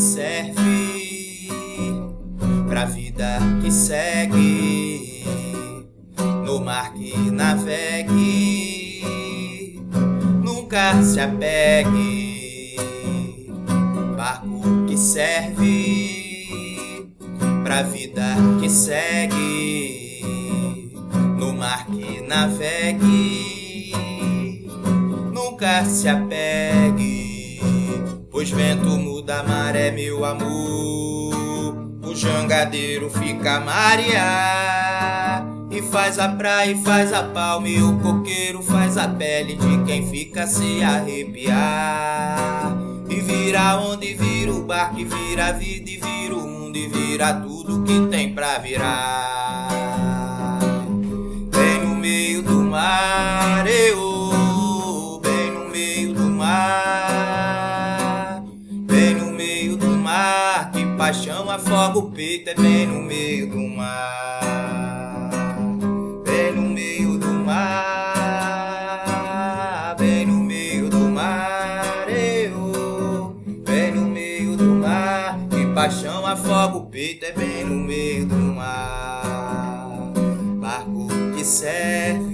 serve pra vida que segue no mar que navegue nunca se apegue. Barco que serve pra vida que segue no mar que navegue nunca se apegue pois vento muda a maré, meu amor. O jangadeiro fica marear e faz a praia e faz a palma e o coqueiro faz a pele de quem fica se arrepiar. E vira onde vira o barco, e vira a vida, e vira o mundo, e vira tudo que tem pra virar. Bem no meio do mar, paixão afoga o peito, é bem no meio do mar. Bem no meio do mar. Bem no meio do mar. Eu, bem no meio do mar. Que paixão afoga o peito, é bem no meio do mar. Barco que serve